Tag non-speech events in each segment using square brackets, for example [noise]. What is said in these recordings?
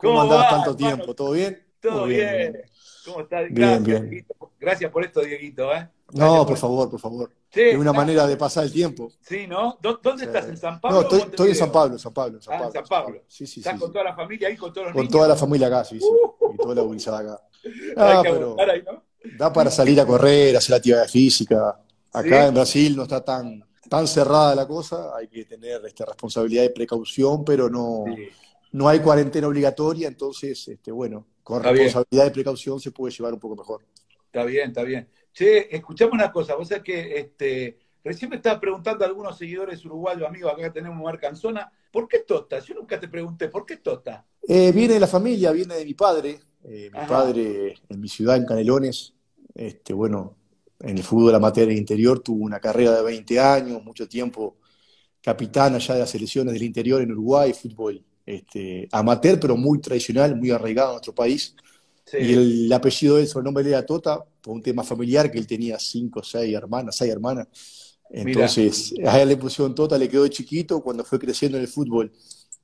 ¿Cómo, andás tanto tiempo? ¿Todo bien? Todo bien. ¿Cómo estás? Bien, bien. Gracias por esto, Dieguito. ¿eh? No, por, favor, por favor. es una manera de pasar el tiempo. Sí, ¿no? ¿Dónde estás? ¿En San Pablo? No, estoy, en San Pablo, San Pablo. San Pablo, ah, en San Pablo. Sí, sí, ¿Estás con toda la familia ahí, con todos los Con toda la familia acá, sí, sí. Uh. y toda la gurizada acá. [laughs] Ah, pero da para salir a correr, hacer actividad física. Acá en Brasil no está tan, tan cerrada la cosa, hay que tener esta responsabilidad y precaución, pero no, no hay cuarentena obligatoria, entonces, este, bueno, con responsabilidad y precaución se puede llevar un poco mejor. Está bien, está bien. Che, escuchame una cosa, vos sabés que este, recién me estaba preguntando a algunos seguidores uruguayos, amigos, acá tenemos Marcanzona, ¿por qué Tota? Yo nunca te pregunté, ¿por qué Tota? Eh, viene de la familia, viene de mi padre. Eh, mi padre en mi ciudad, en Canelones, este, bueno, en el fútbol amateur interior tuvo una carrera de 20 años, mucho tiempo capitán allá de las selecciones del interior en Uruguay, fútbol este, amateur, pero muy tradicional, muy arraigado en nuestro país. Y el, apellido de él, su nombre era Tota, por un tema familiar, que él tenía cinco, seis hermanas, seis hermanas. Entonces, a él le pusieron Tota, le quedó chiquito, cuando fue creciendo en el fútbol,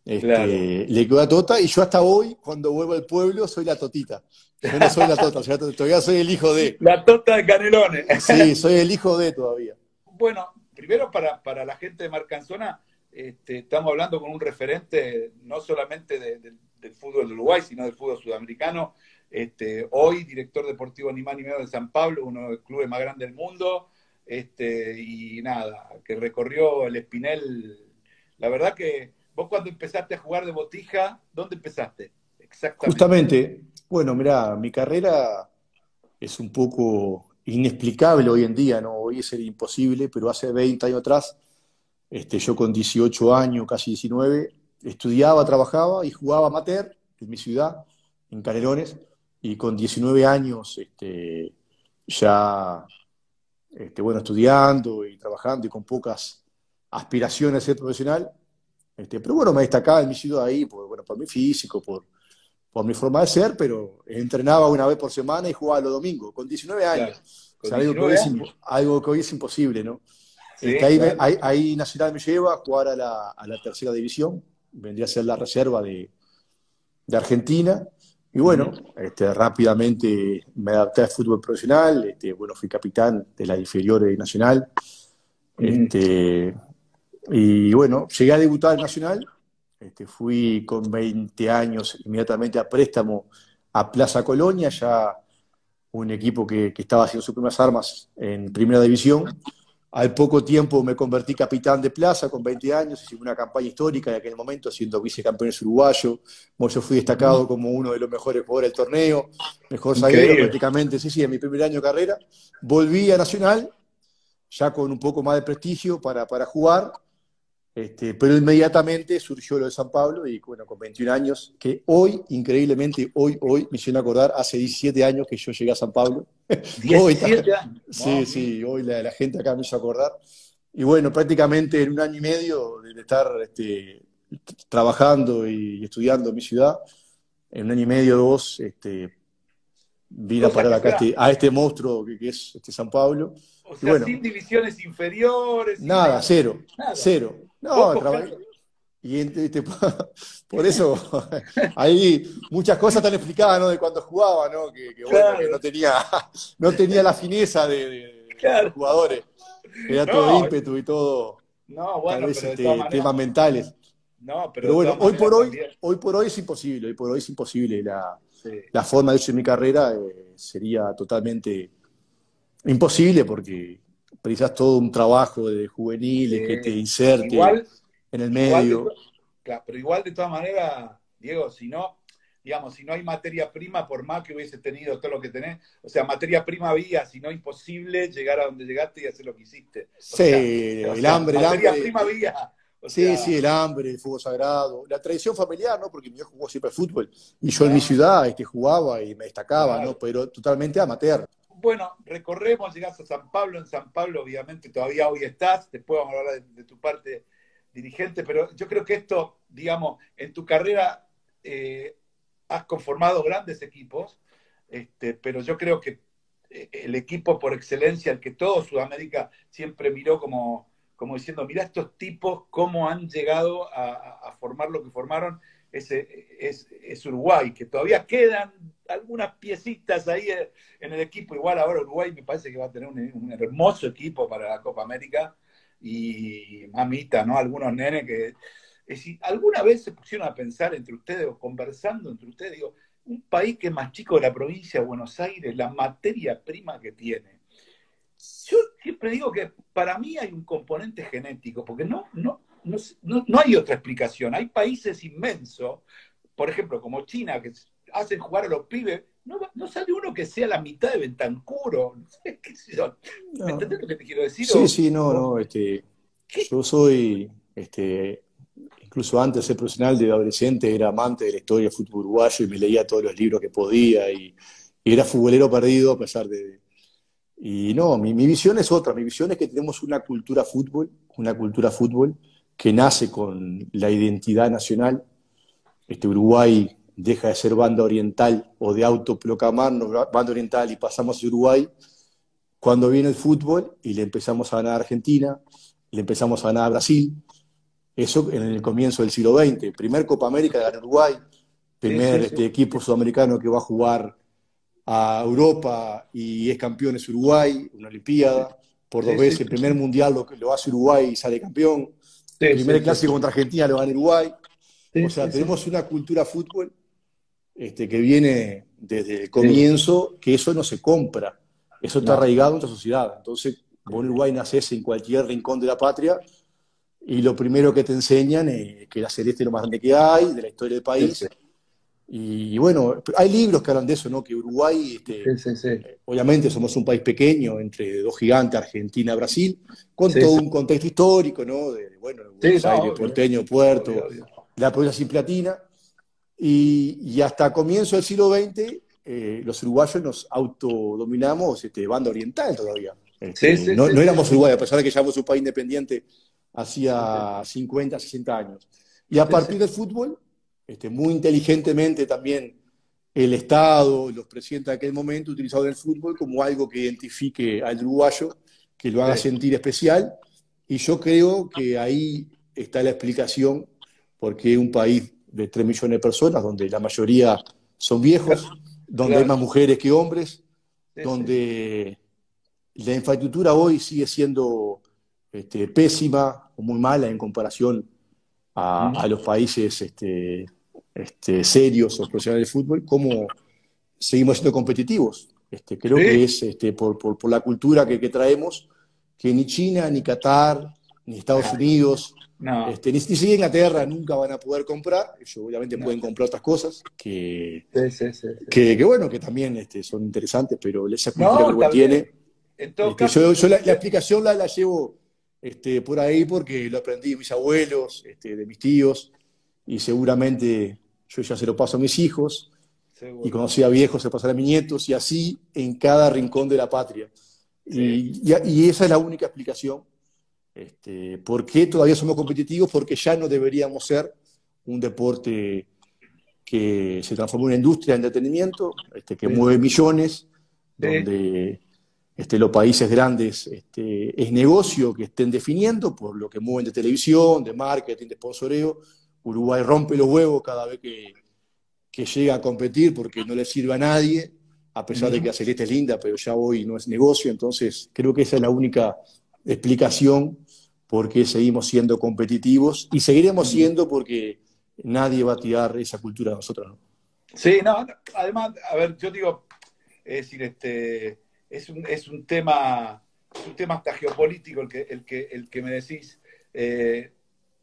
este, le quedó a Tota, y yo hasta hoy, cuando vuelvo al pueblo, soy la Totita. Yo no soy la Tota, todavía soy el hijo de. La Tota de Canelones. Sí, soy el hijo de todavía. Bueno, primero para, para la gente de Marcanzona, este, estamos hablando con un referente no solamente del fútbol de Uruguay, sino del fútbol sudamericano. Este, hoy, director deportivo ni más ni menos de San Pablo, uno de los clubes más grandes del mundo. Este, y nada, que recorrió el Espinel. La verdad que vos cuando empezaste a jugar de botija, ¿dónde empezaste? Exactamente. Justamente, bueno, mira, mi carrera es un poco inexplicable hoy en día, ¿no? Hoy es imposible, pero hace 20 años atrás este, yo con 18 años, casi 19, estudiaba, trabajaba y jugaba amateur en mi ciudad, en Canelones, y con 19 años este, ya, este, bueno, estudiando y trabajando y con pocas aspiraciones a ser profesional, este, pero bueno, me destacaba en mi ciudad ahí por, bueno, por mi físico, por, por mi forma de ser, pero entrenaba una vez por semana y jugaba los domingos, con 19 años. algo, que hoy es imposible, ¿no? Este, ahí, Nacional me lleva a jugar a la, tercera división, vendría a ser la reserva de, Argentina. Y bueno, este, rápidamente me adapté al fútbol profesional, este, bueno, fui capitán de la inferior de Nacional. Este, y bueno, llegué a debutar en Nacional, este, fui con 20 años inmediatamente a préstamo a Plaza Colonia, ya un equipo que, que estaba haciendo sus primeras armas en primera división. Al poco tiempo me convertí capitán de plaza con 20 años, hice una campaña histórica en aquel momento, siendo vicecampeón uruguayo. Yo fui destacado como uno de los mejores jugadores del torneo, mejor zaguero prácticamente, sí, sí, en mi primer año de carrera. Volví a Nacional, ya con un poco más de prestigio para, para jugar, este, pero inmediatamente surgió lo de San Pablo y bueno, con 21 años, que hoy, increíblemente, hoy, hoy, me hicieron acordar, hace 17 años que yo llegué a San Pablo. [laughs] 17 años. Sí, sí, hoy la, gente acá me hizo acordar. Y bueno, prácticamente en un año y medio de estar este, trabajando y estudiando en mi ciudad, en un año y medio, dos, este, vine a parar acá este, a este monstruo que, es este San Pablo. O sea, sin divisiones inferiores. Nada, cero, cero. No, y este, [laughs] por eso [laughs] hay muchas cosas tan explicadas ¿no? de cuando jugaba, ¿no? Que, bueno, que no tenía, [laughs] no tenía la fineza de, los jugadores. Era todo ímpetu y todo. No, bueno, este, temas mentales. No, pero, bueno, hoy por hoy, hoy por hoy es imposible, hoy por hoy es imposible. La, la forma de hecho mi carrera eh, sería totalmente imposible porque precisas todo un trabajo de juveniles que te inserte en el medio. claro, pero igual de todas maneras, Diego, si no, digamos, si no hay materia prima, por más que hubiese tenido todo lo que tenés, o sea, materia prima había, si no imposible llegar a donde llegaste y hacer lo que hiciste. sí, el hambre, el materia prima había. sí, sí, el hambre, el fútbol sagrado, la tradición familiar, ¿no? Porque mi hijo jugó siempre fútbol y yo en mi ciudad este, jugaba y me destacaba, ¿no? Pero totalmente amateur bueno, recorremos, llegás a San Pablo, en San Pablo obviamente todavía hoy estás, después vamos a hablar de, tu parte dirigente, pero yo creo que esto, digamos, en tu carrera eh, has conformado grandes equipos, este, pero yo creo que eh, el equipo por excelencia, el que todo Sudamérica siempre miró como, como diciendo, mira estos tipos cómo han llegado a, formar lo que formaron, es, es, Uruguay, que todavía quedan algunas piecitas ahí en el equipo. Igual ahora Uruguay me parece que va a tener un, hermoso equipo para la Copa América. Y mamita, ¿no? Algunos nenes que... Es decir, ¿alguna vez se pusieron a pensar entre ustedes o conversando entre ustedes? Digo, un país que es más chico de la provincia de Buenos Aires, la materia prima que tiene. Yo siempre digo que para mí hay un componente genético, porque no, no, no, hay otra explicación. Hay países inmensos, por ejemplo, como China, que hacen jugar a los pibes. No, no sale uno que sea la mitad de Bentancuro. [laughs] No sé, ¿qué ¿Me entendés lo que te quiero decir? Sí, sí, no, no. Este, yo soy, este, incluso antes de ser profesional de adolescente, era amante de la historia del fútbol uruguayo y me leía todos los libros que podía y, y era futbolero perdido a pesar de, y no, mi, visión es otra. Mi visión es que tenemos una cultura fútbol, una cultura fútbol que nace con la identidad nacional. Este Uruguay deja de ser banda oriental o de autoproclamarnos banda oriental y pasamos a Uruguay cuando viene el fútbol y le empezamos a ganar a Argentina, le empezamos a ganar a Brasil. Eso en el comienzo del siglo XX. Primer Copa América de Uruguay, primer Este, equipo sudamericano que va a jugar a Europa y es campeón es Uruguay, una Olimpiada, por dos veces, el primer mundial lo, lo hace Uruguay y sale campeón, el primer clásico contra Argentina lo gana Uruguay. o sea, tenemos una cultura fútbol este, que viene desde el comienzo, que eso no se compra, eso está arraigado en nuestra sociedad. Entonces, vos en Uruguay naces en cualquier rincón de la patria y lo primero que te enseñan es que la celeste es lo más grande que hay, de la historia del país. Y bueno, hay libros que hablan de eso, ¿no? Que Uruguay, este, eh, obviamente somos un país pequeño, entre dos gigantes, Argentina, Brasil, con todo un contexto histórico, ¿no? De, bueno, Buenos Aires, Porteño, Puerto, la provincia sin platina. Y, y, hasta comienzo del siglo XX, eh, los uruguayos nos autodominamos este, banda oriental todavía. Este, no, no, éramos Uruguay, a pesar de que ya éramos un país independiente hacía 50, 60 años. Y a partir del fútbol, este, muy inteligentemente también el Estado, los presidentes de aquel momento utilizaron el fútbol como algo que identifique al uruguayo, que lo haga sentir especial. Y yo creo que ahí está la explicación por qué un país de 3 millones de personas, donde la mayoría son viejos, donde hay más mujeres que hombres, donde la infraestructura hoy sigue siendo este, pésima o muy mala en comparación a, los países este, este, serios o profesionales de fútbol, cómo seguimos siendo competitivos. Este, creo que es este, por, por, la cultura que, que, traemos, que ni China, ni Qatar, ni Estados Unidos, este, ni, ni Inglaterra nunca van a poder comprar. Ellos obviamente pueden comprar otras cosas que, que, que, bueno, que también este, son interesantes, pero esa cultura que tiene. Este, yo, yo la, la, explicación la, la llevo este, por ahí porque lo aprendí de mis abuelos, este, de mis tíos, y seguramente yo ya se lo paso a mis hijos, y cuando sea viejo se pasará a mis nietos, y así en cada rincón de la patria. Y, esa es la única explicación. Este, ¿Por qué todavía somos competitivos? Porque ya no deberíamos ser un deporte que se transformó en una industria de entretenimiento, este, que mueve millones, donde este, los países grandes este, es negocio que estén definiendo por lo que mueven de televisión, de marketing, de sponsoreo. Uruguay rompe los huevos cada vez que, que llega a competir porque no le sirve a nadie, a pesar de que la celeste es linda, pero ya hoy no es negocio. Entonces, creo que esa es la única explicación por qué seguimos siendo competitivos y seguiremos siendo porque nadie va a tirar esa cultura a nosotros. Sí, no, además, a ver, yo digo, es decir, este es un, es un tema, un tema hasta geopolítico el que, el que, el que me decís. Eh,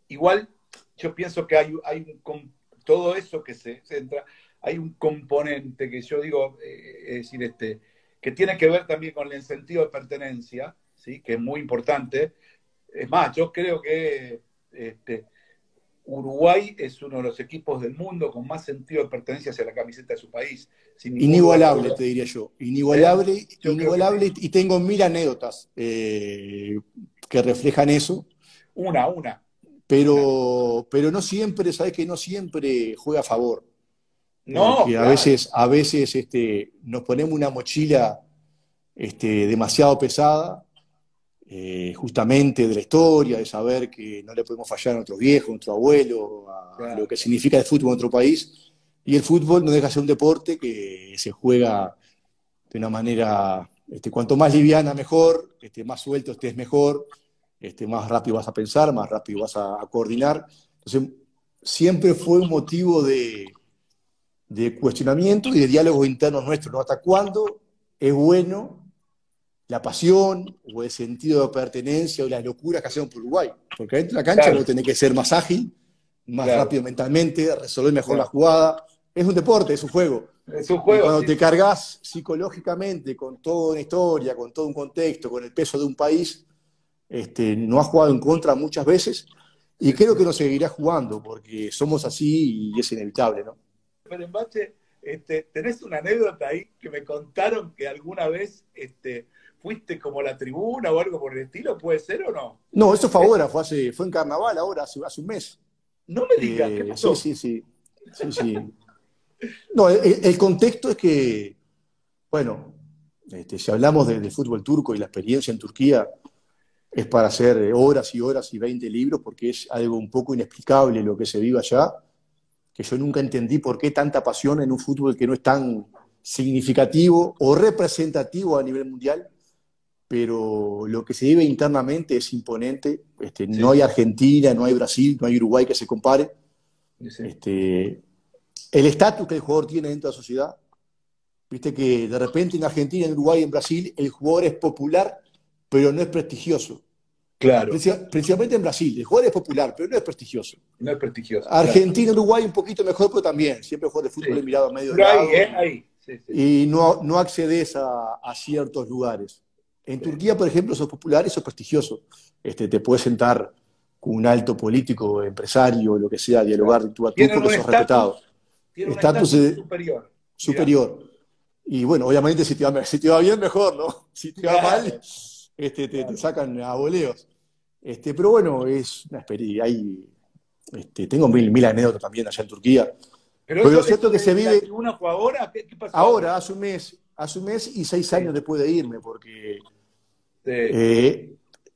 igual yo pienso que hay, hay un, todo eso que se centra, hay un componente que yo digo, eh, es decir, este, que tiene que ver también con el sentido de pertenencia, ¿sí? que es muy importante. Es más, yo creo que este, Uruguay es uno de los equipos del mundo con más sentido de pertenencia hacia la camiseta de su país. Inigualable, te diría yo. Inigualable, ¿Eh? inigualable. Y tengo mil anécdotas eh, que reflejan eso. Una, una. Pero, pero no siempre, sabes que no siempre juega a favor. No. Porque a veces, a veces este, nos ponemos una mochila este, demasiado pesada eh, justamente de la historia, de saber que no le podemos fallar a nuestros viejos, a nuestro abuelo, a, lo que significa el fútbol en nuestro país. Y el fútbol no deja de ser un deporte que se juega de una manera, este, cuanto más liviana mejor, este, más suelto estés mejor, este, más rápido vas a pensar, más rápido vas a, coordinar. Entonces, siempre fue un motivo de, de cuestionamiento y de diálogos internos nuestros, ¿no? ¿Hasta cuándo es bueno la pasión o el sentido de pertenencia o las locuras que hacemos por Uruguay? Porque dentro de la cancha vos tenés que ser más ágil, más rápido mentalmente, resolver mejor la jugada. Es un deporte, es un juego. Es un juego. cuando te cargas psicológicamente con toda una historia, con todo un contexto, con el peso de un país, este, no has jugado en contra muchas veces y creo que no seguirá jugando porque somos así y es inevitable, ¿no? Pero en base, este, tenés una anécdota ahí que me contaron que alguna vez este, fuiste como la tribuna o algo por el estilo, ¿puede ser o no? No, eso fue ahora, fue, hace, fue en carnaval ahora, hace, hace un mes. No me digas, ¿qué eh, pasó? Sí, sí, sí. sí, No, el, contexto es que, bueno, este, si hablamos del de fútbol turco y la experiencia en Turquía, es para hacer horas y horas y 20 libros porque es algo un poco inexplicable lo que se vive allá, que yo nunca entendí por qué tanta pasión en un fútbol que no es tan significativo o representativo a nivel mundial, pero lo que se vive internamente es imponente. Este, no hay Argentina, no hay Brasil, no hay Uruguay que se compare. Este, el estatus que el jugador tiene dentro de la sociedad, viste que de repente en Argentina, en Uruguay, en Brasil, el jugador es popular pero no es prestigioso. Claro. Principalmente en Brasil. El jugador es popular, pero no es prestigioso. No es prestigioso. Argentina, Uruguay un poquito mejor, pero también. Siempre el jugador de fútbol es mirado a medio de ahí, eh, ahí. y no, no accedes a, ciertos lugares. En Turquía, por ejemplo, sos popular y sos prestigioso. Este, te puedes sentar con un alto político, empresario, lo que sea, dialogar de tú a tú porque sos respetado. estatus superior. Superior. Y bueno, obviamente si te, va, si te va bien, mejor, ¿no? [laughs] Si te va mal, este, te, sacan a boleos. Este, pero bueno, es una experiencia. Hay, este, tengo mil, mil anécdotas también allá en Turquía. Pero, lo cierto que se vive. ¿Una fue ahora? ¿Qué, pasó? Ahora, hace un mes, hace un mes y seis años después de irme, porque eh,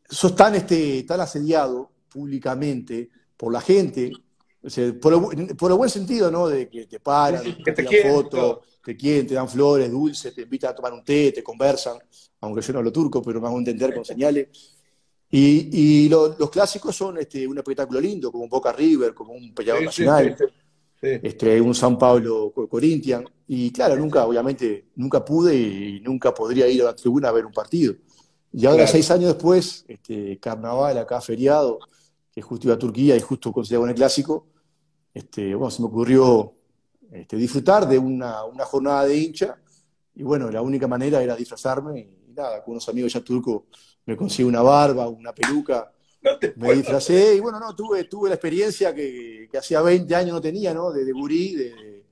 sos tan, este, tan asediado públicamente por la gente, por, el, por, el, buen sentido, ¿no? De que te paran, que te, te fotos, te quieren, te dan flores, dulces, te invitan a tomar un té, te conversan, aunque yo no hablo turco, pero me hago entender con señales. Y, los clásicos son este, un espectáculo lindo, como un Boca River, como un peleador nacional, este, un San Pablo Corinthians. Y claro, nunca, obviamente, nunca pude y nunca podría ir a la tribuna a ver un partido. Y ahora, seis años después, este, carnaval acá, feriado, que justo iba a Turquía y justo coincidía con el clásico, este, bueno, se me ocurrió este, disfrutar de una, jornada de hincha. Y bueno, la única manera era disfrazarme y, nada, con unos amigos ya turcos me conseguí una barba, una peluca. me disfracé y bueno, no, tuve, tuve la experiencia que, que hacía 20 años no tenía, ¿no? De, de gurí, de,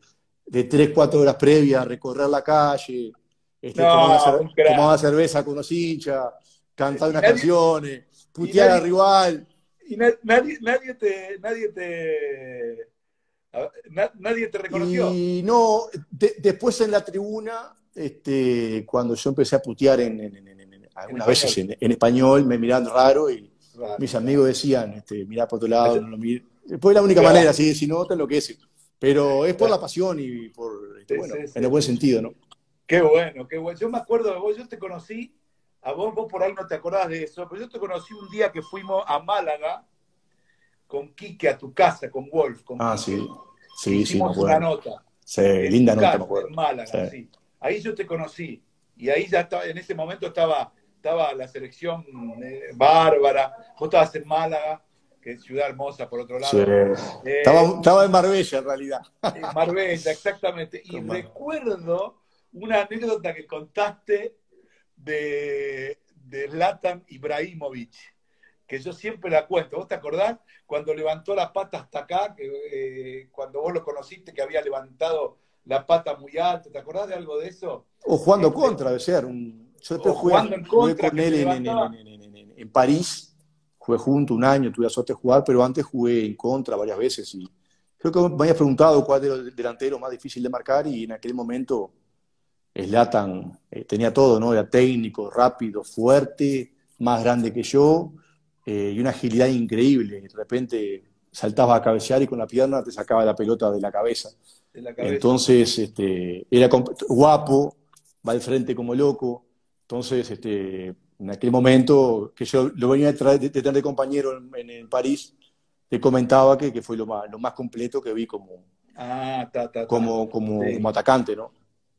de 3, 4 horas previas, recorrer la calle, este, tomar, cerveza con los hinchas, cantar unas canciones, putear al rival. Y nadie, nadie, te, nadie te, nadie te reconoció. Y no, después en la tribuna, este, cuando yo empecé a putear en, algunas veces en, español, me miraban raro y mis amigos decían, este, mirá por otro lado, no lo Después es la única manera, si, si no, te enloquece. Pero es por la pasión y por, este, bueno, en el buen sentido, ¿no? Qué bueno, qué bueno. Yo me acuerdo de vos, yo te conocí, a vos, vos por ahí no te acordás de eso, pero yo te conocí un día que fuimos a Málaga con Quique a tu casa, con Wolf. Con ah, sí. Sí, sí, me una nota. Sí, linda nota, me acuerdo. En Málaga, sí. Ahí yo te conocí. Y ahí ya estaba, en ese momento estaba, estaba la selección eh, bárbara. Vos estabas en Málaga, que es ciudad hermosa por otro lado. Sí. Eh, estaba, en Marbella, en realidad. En Marbella, exactamente. [laughs] Y recuerdo una anécdota que contaste de, de Latan Ibrahimovic, que yo siempre la cuento. ¿Vos te acordás? cuando levantó la pata hasta acá, que, eh, cuando vos lo conociste, que había levantado la pata muy alta, ¿te acordás de algo de eso? O jugando este, contra, debe ser. Un, yo después jugué, con él en, París, jugué junto un año, tuve la suerte de jugar, pero antes jugué en contra varias veces y creo que me habías preguntado cuál era el delantero más difícil de marcar y en aquel momento Slatan eh, tenía todo, ¿no? Era técnico, rápido, fuerte, más grande que yo eh, y una agilidad increíble. De repente saltaba a cabecear y con la pierna te sacaba la pelota de la cabeza. Entonces, este, era guapo, va al frente como loco. Entonces, este, en aquel momento que yo lo venía de, de, tener de compañero en, París, te comentaba que, que fue lo más, lo más completo que vi como, ah, como, como, como, atacante, ¿no?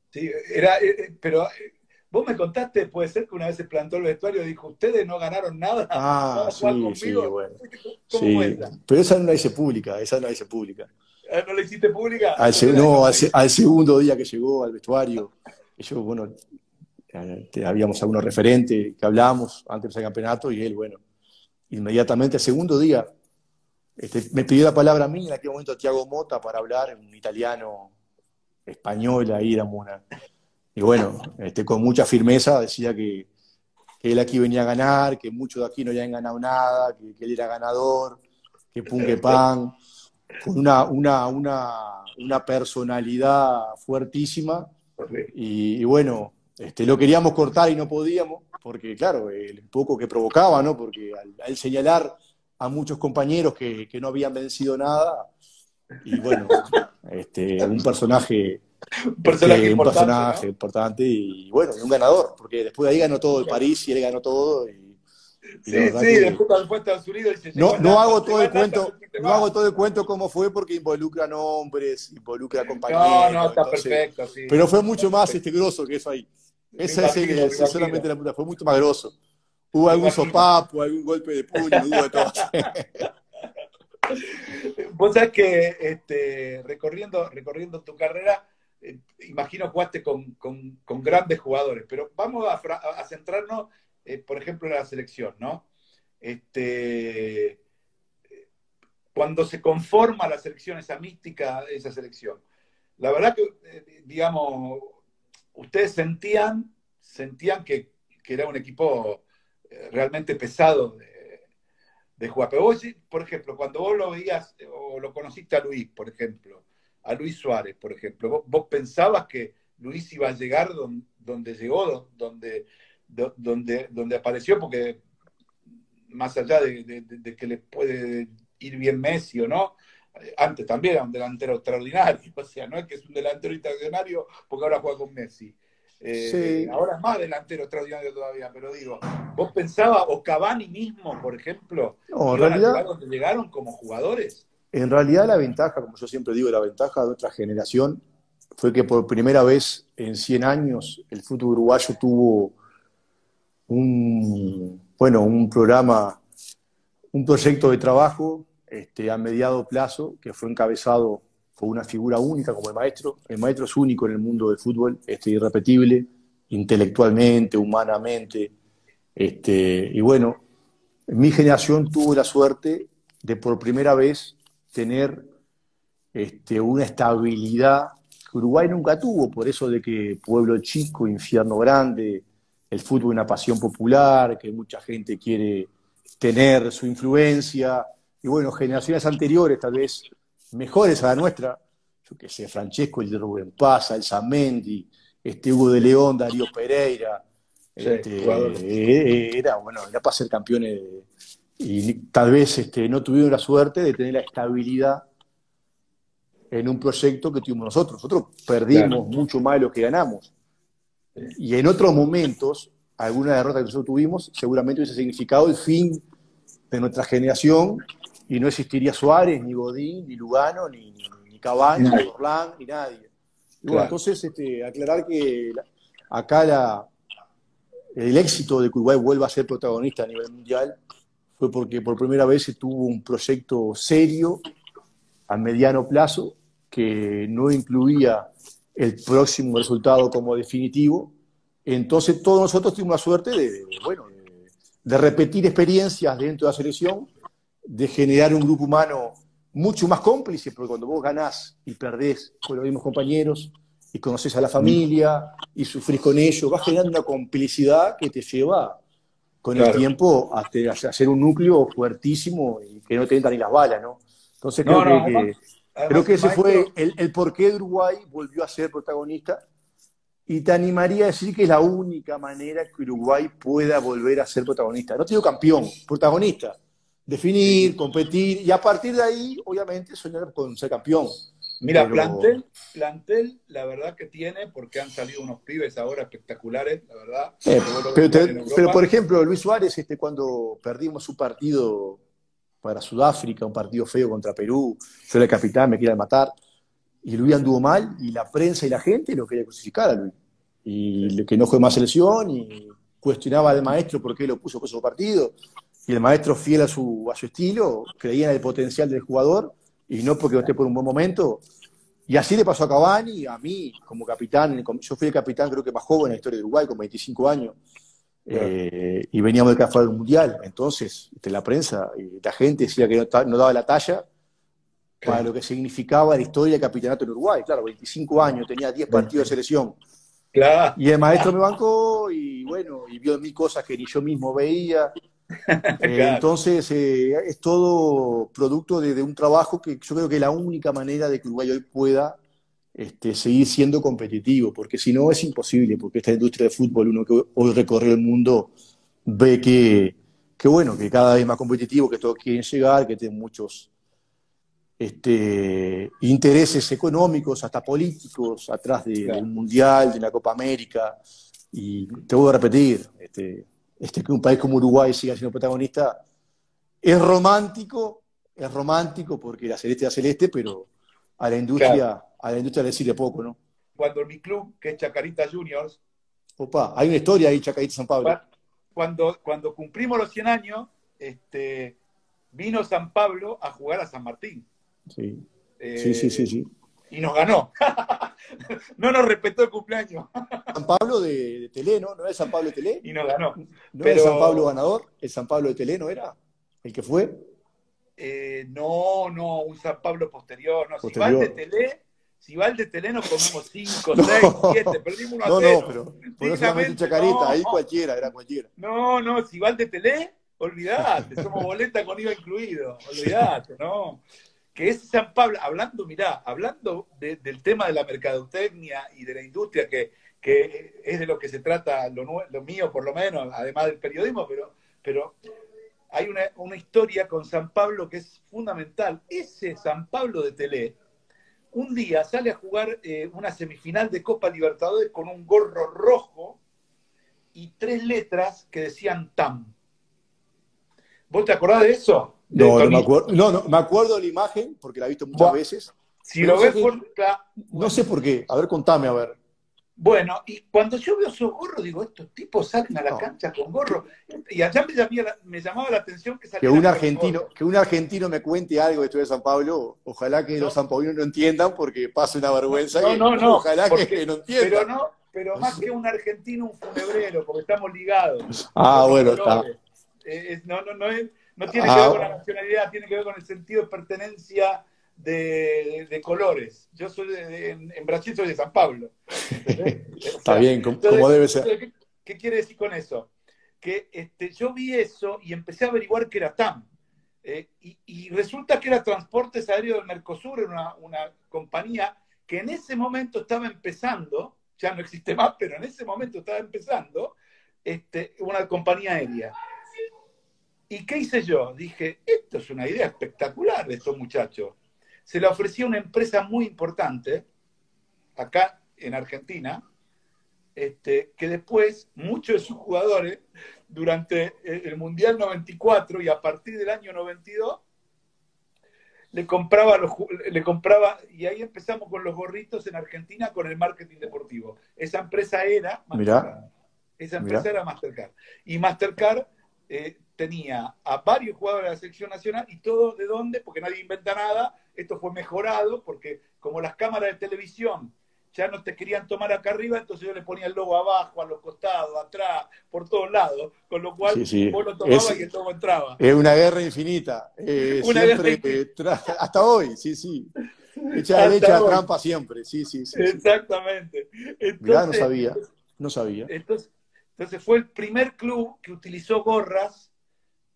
Sí, era, eh, eh, pero eh, vos me contaste, puede ser que una vez se plantó el vestuario y dijo, ustedes no ganaron nada. Ah, sí, sí, bueno. [laughs] ¿Cómo sí, pero esa no la hice pública, esa no la hice pública. Ah, ¿No la hiciste pública? Al, no, al, segundo día que llegó al vestuario, yo, bueno, este, habíamos algunos referentes que hablábamos antes del campeonato y él, bueno, inmediatamente, el segundo día, este, me pidió la palabra a mí, en aquel momento Tiago Mota, para hablar, un italiano español, ahí éramos una. Y bueno, este, con mucha firmeza decía que, él aquí venía a ganar, que muchos de aquí no habían ganado nada, que, él era ganador, que pum, que pan, con una, una, una, una personalidad fuertísima. Y, bueno, este, lo queríamos cortar y no podíamos, porque claro, el poco que provocaba, ¿no? Porque al, señalar a muchos compañeros que, que, no habían vencido nada, y bueno, este, un personaje [laughs] un personaje, importante, y bueno, y un ganador, porque después de ahí ganó todo el París y él ganó todo. Y, sí, sí, después, fue a Estados Unidos y se no, no hago todo el cuento, no hago todo el cuento cómo fue porque involucra nombres, involucra compañeros. No, no, está perfecto, sí. Pero fue mucho más este grosso que eso ahí. Esa es solamente la puta, fue mucho más grosso. Hubo algún sopapo, algún golpe de puño, hubo de todo. [laughs] Vos sabés que este, recorriendo, recorriendo tu carrera, eh, imagino jugaste con, con, grandes jugadores, pero vamos a, centrarnos, eh, por ejemplo, en la selección, ¿no? Este, cuando se conforma la selección, esa mística esa selección, la verdad que, eh, digamos, ustedes sentían, sentían que, que era un equipo realmente pesado de, de jugar. Pero vos, por ejemplo, cuando vos lo veías o lo conociste a Luis, por ejemplo, a Luis Suárez, por ejemplo. ¿Vos, pensabas que Luis iba a llegar donde, llegó, donde, donde, donde apareció? Porque más allá de, que le puede ir bien Messi o no, antes también era un delantero extraordinario, [laughs] o sea, no es que es un delantero extraordinario porque ahora juega con Messi. Eh, ahora es más delantero extraordinario todavía, pero digo, ¿vos pensabas, o Cavani mismo, por ejemplo, no, en realidad, llegaron como jugadores? En realidad la ventaja, como yo siempre digo, la ventaja de nuestra generación fue que por primera vez en 100 años el fútbol uruguayo tuvo un, bueno, un programa, un proyecto de trabajo este, a mediado plazo que fue encabezado por una figura única como el maestro. El maestro es único en el mundo del fútbol, este, irrepetible, intelectualmente, humanamente. Este, y bueno, mi generación tuvo la suerte de por primera vez tener este, una estabilidad que Uruguay nunca tuvo, por eso de que pueblo chico, infierno grande, el fútbol una pasión popular, que mucha gente quiere tener su influencia, y bueno, generaciones anteriores, tal vez mejores a la nuestra, yo que sé, Francesco, el de Rubén Paz, el Zamendi, este Hugo de León, Darío Pereira, este, eh, era, bueno, era para ser campeones y tal vez este, no tuvieron la suerte de tener la estabilidad en un proyecto que tuvimos nosotros. Nosotros perdimos mucho más de lo que ganamos. Y en otros momentos, alguna derrota que nosotros tuvimos seguramente hubiese significado el fin de nuestra generación y no existiría Suárez, ni Godín, ni Lugano, ni, ni Cavani, ni Orlán, ni nadie. entonces, este, aclarar que acá la, el éxito de que Uruguay vuelva a ser protagonista a nivel mundial fue porque por primera vez se tuvo un proyecto serio a mediano plazo que no incluía el próximo resultado como definitivo. Entonces todos nosotros tuvimos la suerte de, bueno, de, repetir experiencias dentro de la selección, de generar un grupo humano mucho más cómplice, porque cuando vos ganás y perdés con los mismos compañeros y conoces a la familia y sufrís con ellos, vas generando una complicidad que te lleva con el tiempo hacer un núcleo fuertísimo y que no te entran ni las balas, ¿no? Entonces creo que, creo que ese fue el, el por qué Uruguay volvió a ser protagonista y te animaría a decir que es la única manera que Uruguay pueda volver a ser protagonista. No te digo campeón, protagonista. Definir, competir y a partir de ahí, obviamente, soñar con ser campeón. Mira, plantel, plantel, la verdad que tiene, porque han salido unos pibes ahora espectaculares, la verdad. Eh, pero, por ejemplo, Luis Suárez, este, cuando perdimos su partido para Sudáfrica, un partido feo contra Perú, yo era el capitán, me querían matar y Luis anduvo mal y la prensa y la gente lo quería crucificar a Luis. Y que no fue más selección y cuestionaba al maestro por qué lo puso por su partido. Y el maestro, fiel a su, a su estilo, creía en el potencial del jugador y no porque no esté por un buen momento. Y así le pasó a Cavani, a mí, como capitán. Yo fui el capitán, creo que más joven en la historia de Uruguay, con 25 años. Eh, y veníamos de que del Mundial. Entonces, este, la prensa y la gente decía que no, no daba la talla para lo que significaba la historia del capitanato en Uruguay. Claro, 25 años, tenía 10 partidos de selección. Claro. Y el maestro me bancó y bueno, y vio mil cosas que ni yo mismo veía. [laughs] Eh, entonces, eh, es todo producto de, un trabajo que yo creo que es la única manera de que Uruguay hoy pueda este, seguir siendo competitivo, porque si no es imposible, porque esta industria de fútbol, uno que hoy recorre el mundo, ve que, que bueno, que cada vez más competitivo, que todos quieren llegar, que tienen muchos este, intereses económicos, hasta políticos, atrás de, un mundial, de la Copa América. Y te voy a repetir, este, este, que un país como Uruguay siga siendo protagonista es romántico, es romántico porque la celeste es celeste, pero a la industria, a la industria le sirve poco, ¿no? Cuando mi club, que es Chacarita Juniors. Opa, hay una historia ahí, Chacarita San Pablo. Cuando, cuando cumplimos los 100 años, este, vino San Pablo a jugar a San Martín. Sí. sí, sí, sí, sí. Y nos ganó. [laughs] no nos respetó el cumpleaños. San Pablo de, Telé, ¿no? ¿No es San Pablo de Telé? Y nos ganó. ¿No Pero... San Pablo ganador? ¿El San Pablo de Telé no era? ¿El que fue? Eh, no, no, un San Pablo posterior. No, si va el de Telé, si va el de Telé nos comemos 5, 6, 7, perdimos uno a No, no, pero por eso se chacarita, ahí cualquiera, era cualquiera. No, no, si va el de Telé, olvidate, somos boleta con IVA incluido, olvidate, ¿no? Que es San Pablo, hablando, mirá, hablando del tema de la mercadotecnia y de la industria, que, es de lo que se trata, lo, mío por lo menos, además del periodismo, pero, pero hay una, historia con San Pablo que es fundamental. Ese San Pablo de Telé, un día sale a jugar eh, una semifinal de Copa Libertadores con un gorro rojo y tres letras que decían TAM. ¿Vos te acordás de eso? No, no me acuerdo. No, no, me acuerdo de la imagen, porque la he visto muchas veces. Si lo ves por No sé por qué. A ver, contame, a ver. Bueno, y cuando yo veo esos gorros, digo, estos tipos salen a la cancha con gorro. Y allá me, llamaba la atención que Que un argentino, que un argentino me cuente algo de esto de San Pablo, ojalá que los sanpaulinos no entiendan, porque pasa una vergüenza. No, no, no. Ojalá que [laughs] no entiendan. Pero no, pero más que un argentino, un funebrero, porque estamos ligados. Ah, bueno, está. no, no, no es no tiene que ver con la ah. nacionalidad, tiene que ver con el sentido de pertenencia de, colores. Yo soy en, Brasil soy de San Pablo. [laughs] Está bien, como debe ser. ¿qué, quiere decir con eso? Que este, yo vi eso y empecé a averiguar qué era TAM. Eh, y, resulta que era Transportes Aéreos del Mercosur, una, una compañía que en ese momento estaba empezando, ya no existe más, pero en ese momento estaba empezando, este, una compañía aérea. ¿Y qué hice yo? Dije, esto es una idea espectacular de estos muchachos. Se la ofrecí a una empresa muy importante, acá en Argentina, este, que después muchos de sus jugadores, durante el Mundial 94 y a partir del año 92, le compraba, los, le compraba, y ahí empezamos con los gorritos en Argentina con el marketing deportivo. Esa empresa era Mastercard. Esa empresa era Mastercard. Y Mastercard eh, tenía a varios jugadores de la selección nacional y todo de dónde, porque nadie inventa nada, esto fue mejorado, porque como las cámaras de televisión ya no te querían tomar acá arriba, entonces yo le ponía el logo abajo, a los costados, atrás, por todos lados, con lo cual vos lo tomabas y el logo entraba. Es una guerra infinita. Eh, siempre, hasta hoy, sí, sí. Echa, echa trampa siempre, sí, sí, sí. Exactamente. Entonces, no sabía, no sabía. Entonces, entonces fue el primer club que utilizó gorras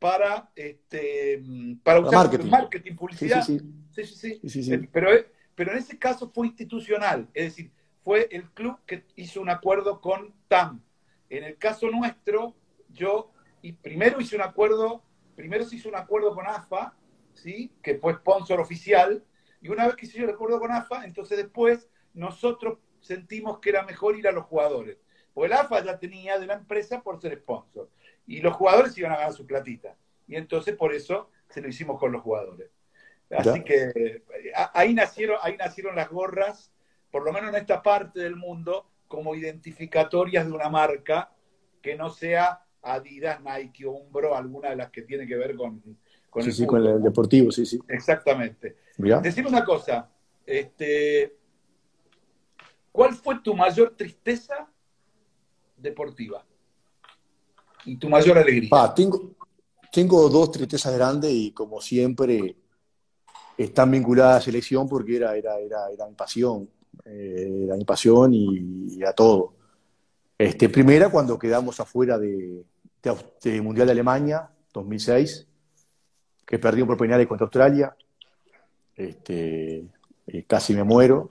para, este, para usar marketing. marketing, publicidad. Sí, sí, sí. sí, sí. Pero, pero en ese caso fue institucional, es decir, fue el club que hizo un acuerdo con TAM. En el caso nuestro, yo y primero hice un acuerdo, primero se hizo un acuerdo con AFA, ¿sí? que fue sponsor oficial, y una vez que se hizo el acuerdo con AFA, entonces después nosotros sentimos que era mejor ir a los jugadores. Porque el AFA ya tenía de la empresa por ser sponsor. Y los jugadores iban a ganar su platita. Y entonces por eso se lo hicimos con los jugadores. Así que ahí nacieron, ahí nacieron las gorras, por lo menos en esta parte del mundo, como identificatorias de una marca que no sea Adidas, Nike Umbro, alguna de las que tiene que ver con, con el, con el deportivo, sí, sí. Exactamente. Decir una cosa, este, ¿cuál fue tu mayor tristeza deportiva? Y tu mayor alegría. tengo, dos tristezas grandes y como siempre están vinculadas a la selección porque era, era, era, era mi pasión, eh, era mi pasión y, a todo. Este, primera, cuando quedamos afuera de, Mundial de Alemania, 2006, que perdimos por penales contra Australia, este, eh, casi me muero.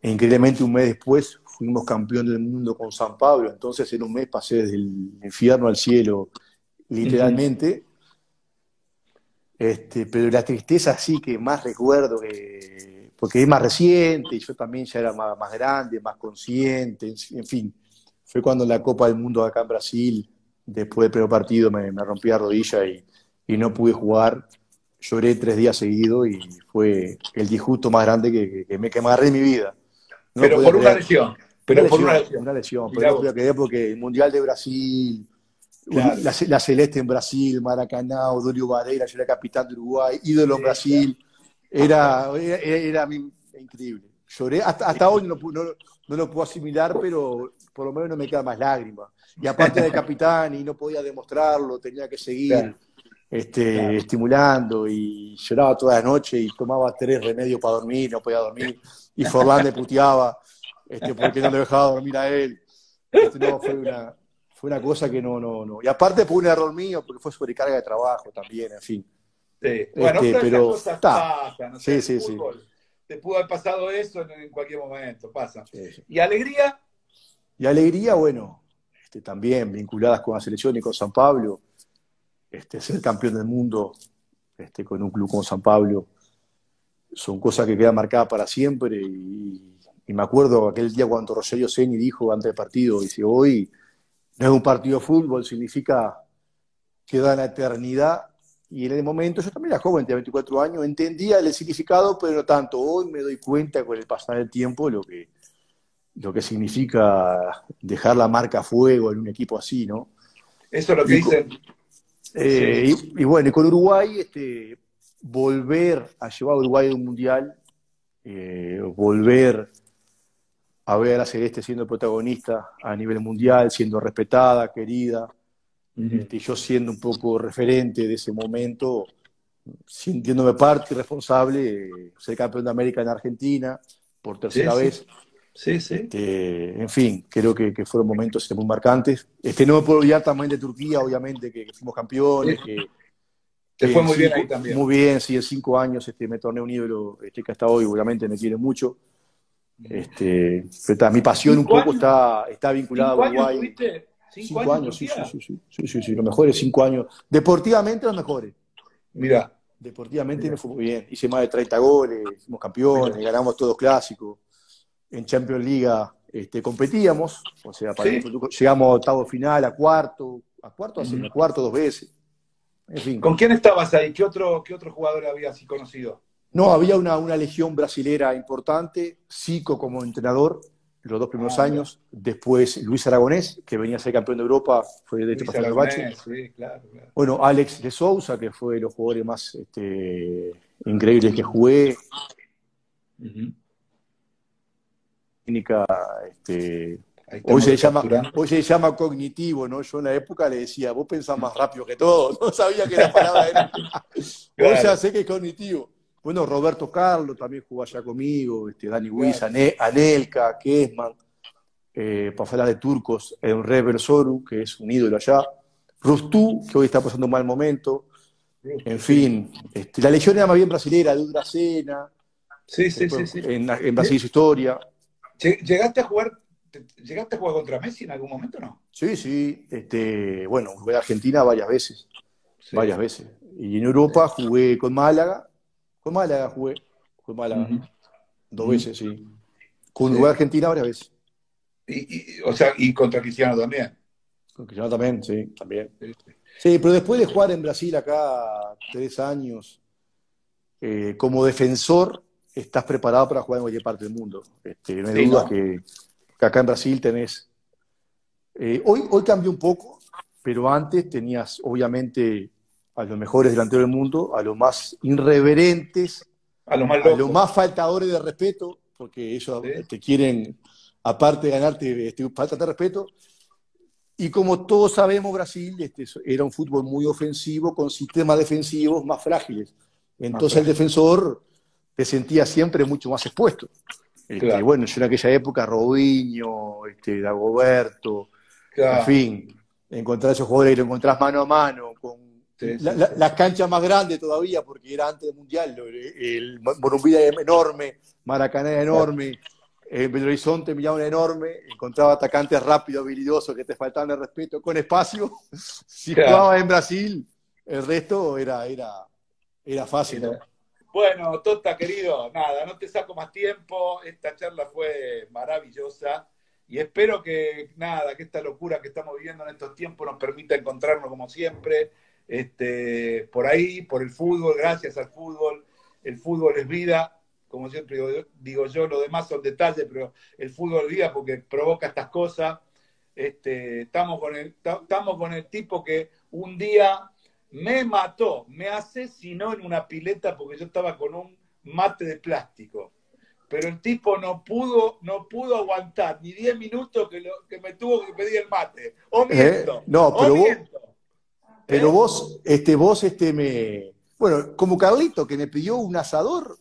E increíblemente un mes después fuimos campeón del mundo con San Pablo, entonces en un mes pasé desde el infierno al cielo, literalmente. Este, pero la tristeza sí que más recuerdo, porque es más reciente, y yo también ya era más, grande, más consciente, en fin. Fue cuando en la Copa del Mundo acá en Brasil, después del primer partido, me, rompí la rodilla y, no pude jugar. Lloré tres días seguidos y fue el disgusto más grande que, me, que agarré en mi vida. pero por una lesión. Pero por una lesión. Una lesión. Pero no porque el Mundial de Brasil, la, Celeste en Brasil, Maracaná, Odolio Varela, yo era capitán de Uruguay, ídolo en Brasil. Era, era, increíble. Lloré, hasta, hoy no, no, lo puedo asimilar, pero por lo menos no me queda más lágrimas. Y aparte de capitán y no podía demostrarlo, tenía que seguir este, estimulando y lloraba toda la noche y tomaba tres remedios para dormir, no podía dormir. Y Forlán le puteaba este, porque no le dejaba dormir a él. Este, no, fue una, fue una cosa que no, no, no. Y aparte fue un error mío, porque fue sobrecarga de trabajo también, en fin. Sí. Bueno, este, pero cosas pasan, sí, sí, sí. Te pudo haber pasado eso en, cualquier momento, pasa. ¿Y alegría? Y alegría, bueno, este, también vinculadas con la selección y con San Pablo. Este, ser campeón del mundo este, con un club como San Pablo son cosas que quedan marcadas para siempre. Y, y me acuerdo aquel día cuando Rogelio Seni dijo antes del partido, dice, hoy no es un partido de fútbol, significa que da la eternidad. Y en el momento, yo también era joven, tenía 24 años, entendía el significado, pero no tanto. Hoy me doy cuenta con el pasar del tiempo lo que, lo que significa dejar la marca a fuego en un equipo así, ¿no? Eso es lo que dicen. Eh, y, bueno, y con Uruguay, este, volver a llevar a Uruguay a un mundial, eh, volver a ver a Celeste siendo protagonista a nivel mundial, siendo respetada, querida, este, y yo siendo un poco referente de ese momento, sintiéndome parte responsable, ser campeón de América en Argentina por tercera vez. Sí, sí. Este, en fin, creo que, fueron momentos este, muy marcantes. Este, no me puedo olvidar también de Turquía, obviamente, que, fuimos campeones. Que, fue muy bien ahí también. Muy bien, sí, en cinco años este, me torné un ídolo este, que hasta hoy, obviamente, me quiere mucho. Este, mi pasión un poco está, está vinculada a Uruguay. ¿Cinco, años? sí, sí, sí, sí, sí, sí, los mejores cinco años. Deportivamente los mejores. Mira. Deportivamente me fue muy bien. Hice más de 30 goles, fuimos campeones, ganamos todos clásicos. En Champions League este, competíamos, o sea, llegamos a octavo final, a cuarto, a cuarto, a cuarto dos veces. En fin. ¿Con quién estabas ahí? ¿Qué otro, qué otro jugador habías conocido? No, había una, una legión brasilera importante, Zico como entrenador, los dos primeros ah, años. Después Luis Aragonés, que venía a ser campeón de Europa, fue de hecho pasado el bache. Sí, claro, Bueno, Alex de Sousa, que fue de los jugadores más este, increíbles que jugué. este, hoy, se llama, hoy se llama cognitivo, ¿no? Yo en la época le decía, vos pensás más rápido que todo, [laughs] no sabía que la palabra era. Hoy ya sé que es cognitivo. Bueno, Roberto Carlos también jugó allá conmigo, este, Dani Wiz, Anelka, Kesman, eh, para hablar de turcos, Enre Soru, que es un ídolo allá, Rustú, que hoy está pasando un mal momento, en fin, este, la legión era más bien brasilera, de Udracena, sí, sí, sí, sí, En, Brasil su historia, ¿Llegaste a jugar ¿Llegaste a jugar contra Messi en algún momento o no? Sí, sí. Este, bueno, jugué a Argentina varias veces. Varias veces. Y en Europa jugué con Málaga. Con Málaga jugué. Con Málaga. Dos veces, sí. Con jugué a Argentina varias veces. Y, o sea, y contra Cristiano también. Con Cristiano también, sí, también. Sí, pero después de jugar en Brasil acá tres años, eh, como defensor, estás preparado para jugar en cualquier parte del mundo. Este, no hay duda Que, acá en Brasil tenés. Eh, hoy, hoy cambió un poco, pero antes tenías, obviamente, a los mejores delanteros del mundo, a los más irreverentes, a los más, a los más faltadores de respeto, porque ellos te quieren, aparte de ganarte, este, falta de respeto, y como todos sabemos, Brasil este, era un fútbol muy ofensivo, con sistemas defensivos más frágiles. Entonces el defensor te sentía siempre mucho más expuesto. Este, bueno, yo en aquella época, Robinho, este, Dagoberto, en fin, encontrar esos jugadores y lo encontrás mano a mano, con las canchas más grandes todavía, porque era antes del Mundial, el, Morumbí era enorme, Maracaná era enorme, en Belo Horizonte Millán era enorme, encontraba atacantes rápidos, habilidosos, que te faltaban el respeto, con espacio. [laughs] si jugabas en Brasil, el resto era, era, era fácil. Bueno, Tota, querido, nada, no te saco más tiempo. Esta charla fue maravillosa y espero que, nada, que esta locura que estamos viviendo en estos tiempos nos permita encontrarnos como siempre, este, por ahí, por el fútbol, gracias al fútbol. El fútbol es vida, como siempre digo, yo, lo demás son detalles, pero el fútbol es vida porque provoca estas cosas. Este, estamos, con el, estamos con el tipo que un día me mató, me asesinó en una pileta porque yo estaba con un mate de plástico. Pero el tipo no pudo, no pudo aguantar ni 10 minutos que, que me tuvo que pedir el mate. O eh, miento. no, pero vos, pero ¿Eh? vos, este, vos, este, me. Bueno, como Carlito, que me pidió un asador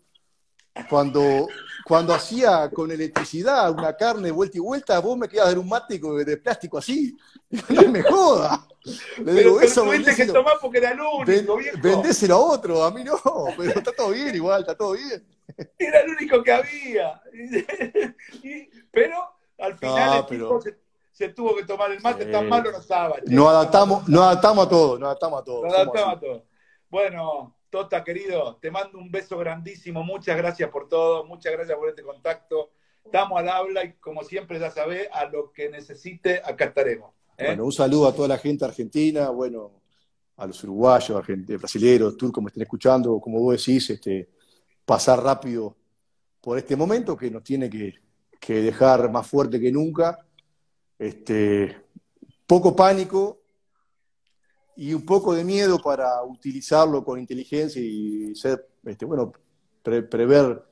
cuando, cuando hacía con electricidad una carne vuelta y vuelta, vos me querías dar un mate de plástico así. [laughs] No me joda. Le digo, pero, eso tuviste que tomar porque era el único, Vendéselo a otro, a mí no, [laughs] pero está todo bien igual, está todo bien. Era el único que había. [laughs] pero al final se, tuvo que tomar el mate, tan malo no estaba. Nos adaptamos, nos adaptamos a todo, nos adaptamos a todo. Nos adaptamos a todo. Bueno, Tota, querido, te mando un beso grandísimo. Muchas gracias por todo. Muchas gracias por este contacto. Estamos al habla y, como siempre, ya sabés, a lo que necesite, acá estaremos. ¿eh? Bueno, un saludo a toda la gente argentina, bueno, a los uruguayos, argentinos, brasileños, turcos me estén escuchando, como vos decís, este, pasar rápido por este momento que nos tiene que, que dejar más fuerte que nunca. Este, poco pánico, y un poco de miedo para utilizarlo con inteligencia y ser, este, bueno, prever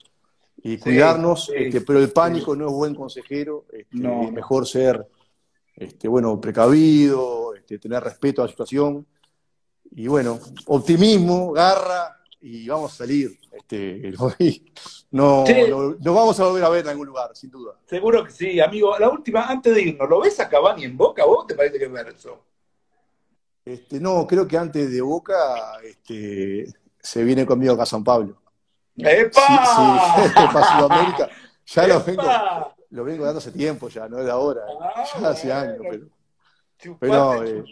y cuidarnos, este, pero el pánico no es buen consejero, este, es mejor ser, este, bueno, precavido, este, tener respeto a la situación y bueno, optimismo, garra y vamos a salir. Este, [laughs] no, no, vamos a volver a ver en algún lugar, sin duda. Seguro que sí, amigo. La última, antes de irnos, ¿lo ves a Cavani en Boca? ¿Vos te parece que es verso? Este, no, creo que antes de Boca este, se viene conmigo acá a San Pablo. ¡Epa! Sí, sí [laughs] para Sudamérica. Ya lo vengo, lo vengo dando hace tiempo ya, no es de ahora. Ah, ya hace años, pero. Pero eh,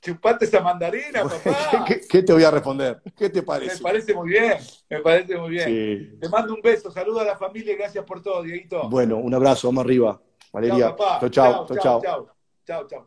chupate esa mandarina, papá. [laughs] ¿qué, te voy a responder? ¿Qué te parece? Me parece muy bien, me parece muy bien. Te mando un beso, saludo a la familia y gracias por todo, Dieguito. Bueno, un abrazo, vamos arriba. Valeria. Chao, chao, chao, chao. chao, chao.